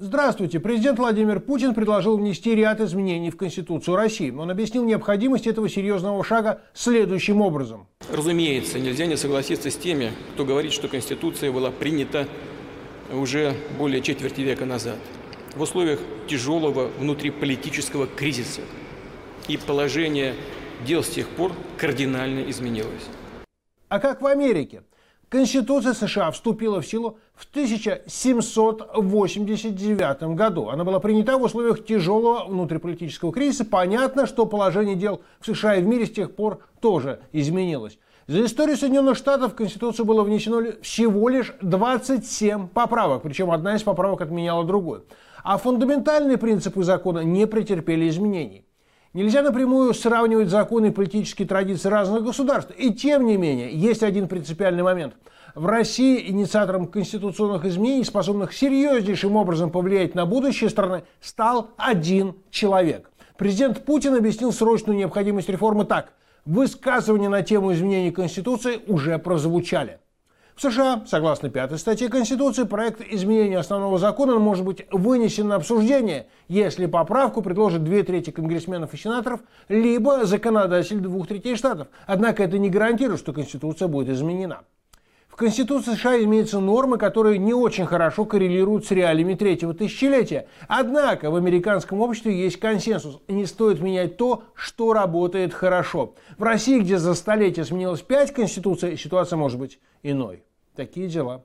Здравствуйте. Президент Владимир Путин предложил внести ряд изменений в Конституцию России. Он объяснил необходимость этого серьезного шага следующим образом. Разумеется, нельзя не согласиться с теми, кто говорит, что Конституция была принята уже более четверти века назад в условиях тяжелого внутриполитического кризиса. И положение дел с тех пор кардинально изменилось. А как в Америке? Конституция США вступила в силу в 1789 году. Она была принята в условиях тяжелого внутриполитического кризиса. Понятно, что положение дел в США и в мире с тех пор тоже изменилось. За историю Соединенных Штатов в Конституцию было внесено всего лишь 27 поправок, причем одна из поправок отменяла другую. А фундаментальные принципы закона не претерпели изменений. Нельзя напрямую сравнивать законы и политические традиции разных государств. И тем не менее, есть один принципиальный момент. В России инициатором конституционных изменений, способных серьезнейшим образом повлиять на будущее страны, стал один человек. Президент Путин объяснил срочную необходимость реформы так. Высказывания на тему изменений Конституции уже прозвучали. В США, согласно пятой статье Конституции, проект изменения основного закона может быть вынесен на обсуждение, если поправку предложат две трети конгрессменов и сенаторов, либо законодатель двух третей штатов. Однако это не гарантирует, что Конституция будет изменена. Конституции США имеются нормы, которые не очень хорошо коррелируют с реалиями третьего тысячелетия. Однако в американском обществе есть консенсус. Не стоит менять то, что работает хорошо. В России, где за столетие сменилось пять конституций, ситуация может быть иной. Такие дела.